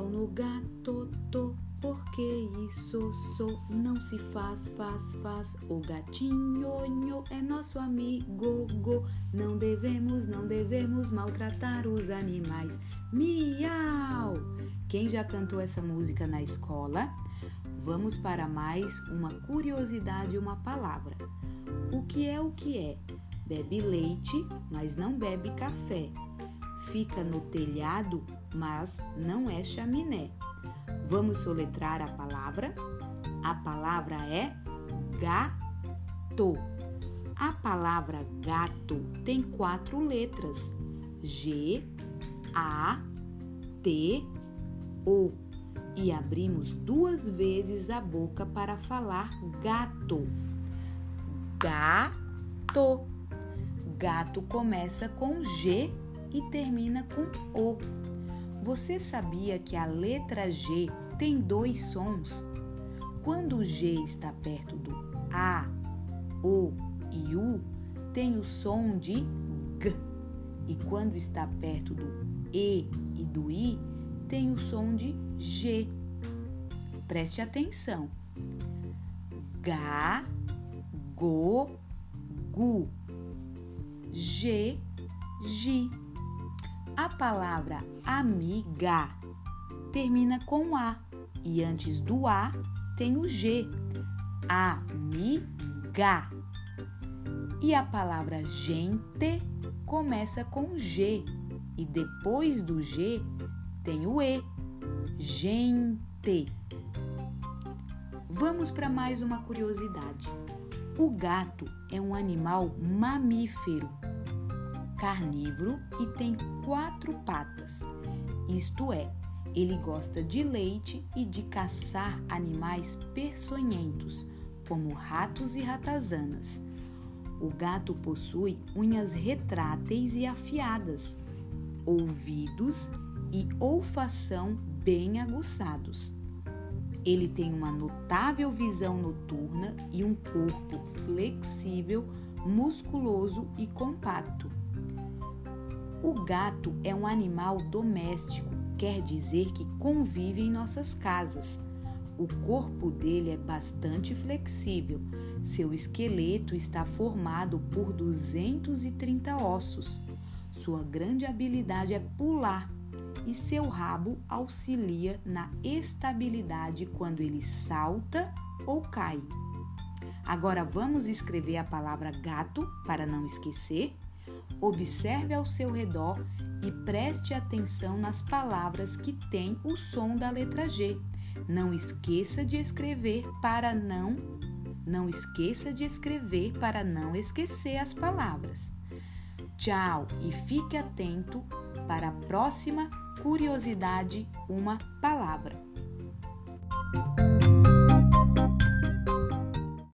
no gato, tô, porque isso sou. Não se faz, faz, faz. O gatinho nho, é nosso amigo, go. Não devemos, não devemos maltratar os animais. Miau! Quem já cantou essa música na escola? Vamos para mais uma curiosidade e uma palavra. O que é o que é? Bebe leite, mas não bebe café. Fica no telhado, mas não é chaminé. Vamos soletrar a palavra? A palavra é gato. A palavra gato tem quatro letras: G, A, T, O. E abrimos duas vezes a boca para falar gato. Gato. Gato começa com G e termina com O. Você sabia que a letra G tem dois sons? Quando o G está perto do A, O e U, tem o som de G. E quando está perto do E e do I, tem o som de G. Preste atenção. Ga, go, gu. G, gi. A palavra amiga termina com A e antes do A tem o G. Amiga. E a palavra gente começa com G e depois do G tem o E. Gente. Vamos para mais uma curiosidade. O gato é um animal mamífero carnívoro e tem quatro patas. Isto é, ele gosta de leite e de caçar animais peçonhentos, como ratos e ratazanas. O gato possui unhas retráteis e afiadas, ouvidos e olfação bem aguçados. Ele tem uma notável visão noturna e um corpo flexível, musculoso e compacto. O gato é um animal doméstico, quer dizer que convive em nossas casas. O corpo dele é bastante flexível. Seu esqueleto está formado por 230 ossos. Sua grande habilidade é pular e seu rabo auxilia na estabilidade quando ele salta ou cai. Agora vamos escrever a palavra gato para não esquecer? Observe ao seu redor e preste atenção nas palavras que têm o som da letra G. Não esqueça de escrever para não não esqueça de escrever para não esquecer as palavras. Tchau e fique atento para a próxima curiosidade, uma palavra.